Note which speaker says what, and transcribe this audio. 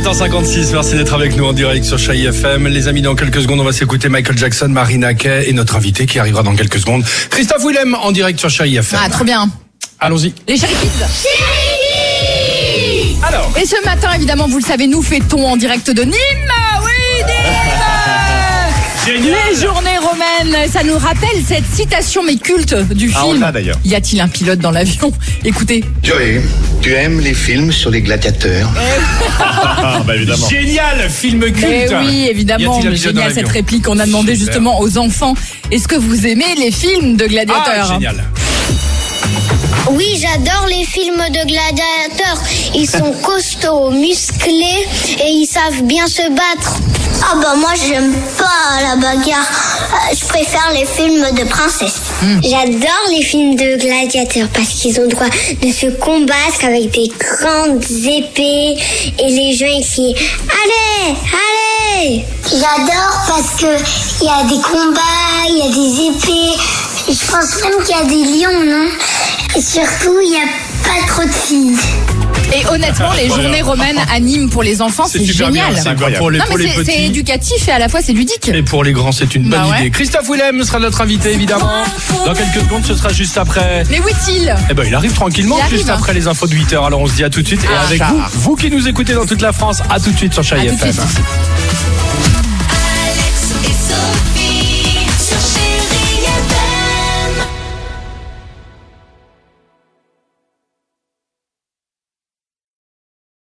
Speaker 1: 7h56, merci d'être avec nous en direct sur Chai FM. Les amis, dans quelques secondes, on va s'écouter Michael Jackson, Marina Kay et notre invité qui arrivera dans quelques secondes, Christophe Willem en direct sur Chai FM.
Speaker 2: Ah, trop bien.
Speaker 1: Allons-y.
Speaker 2: Les Chéri Kids.
Speaker 1: Alors,
Speaker 2: Et ce matin, évidemment, vous le savez, nous fêtons en direct de Nîmes.
Speaker 1: Génial.
Speaker 2: Les journées romaines, ça nous rappelle cette citation mais culte du
Speaker 3: Ah,
Speaker 2: film.
Speaker 3: d'ailleurs.
Speaker 2: Y a-t-il un pilote dans l'avion Écoutez.
Speaker 4: Joey, tu aimes les films sur les gladiateurs
Speaker 3: Ah, bah évidemment.
Speaker 1: Génial, film culte.
Speaker 2: Eh oui, évidemment,
Speaker 1: Y a-t-il un pilote dans
Speaker 2: génial cette réplique. On a demandé
Speaker 1: Super.
Speaker 2: justement aux enfants est-ce que vous aimez les films de
Speaker 1: Ah,
Speaker 2: gladiateurs
Speaker 1: génial.
Speaker 5: Oui, j'adore les films de gladiateurs. Ils sont costauds, musclés et ils savent bien se battre. Ah bah moi j'aime pas la bagarre. Euh, Je préfère les films de princesses. J'adore les films de gladiateurs parce qu'ils ont le droit de se combattre avec des grandes épées et les gens ils crient Allez, allez J'adore parce que il y a des combats, il y a des épées. Je pense même qu'il y a des lions, non? Et surtout, il n'y a pas trop de filles.
Speaker 2: Et honnêtement, les journées romaines à Nîmes pour les enfants, c'est
Speaker 1: super bien.
Speaker 2: génial.
Speaker 1: C'est pour les,
Speaker 2: Non mais éducatif et à la fois c'est ludique.
Speaker 1: Et pour les grands, c'est une bonne
Speaker 2: Bah ouais.
Speaker 1: idée. Christophe Willem sera notre invité, évidemment. Dans quelques secondes, ce sera juste après.
Speaker 2: Mais où est-il?
Speaker 1: Eh ben, il arrive tranquillement,
Speaker 2: Il arrive,
Speaker 1: juste
Speaker 2: hein.
Speaker 1: après les infos de 8h. Alors, on se dit à tout de suite. Et
Speaker 2: Ah,
Speaker 1: avec vous, vous qui nous écoutez dans toute la France, à tout de suite sur Chai
Speaker 2: À tout de
Speaker 1: FM.
Speaker 2: suite.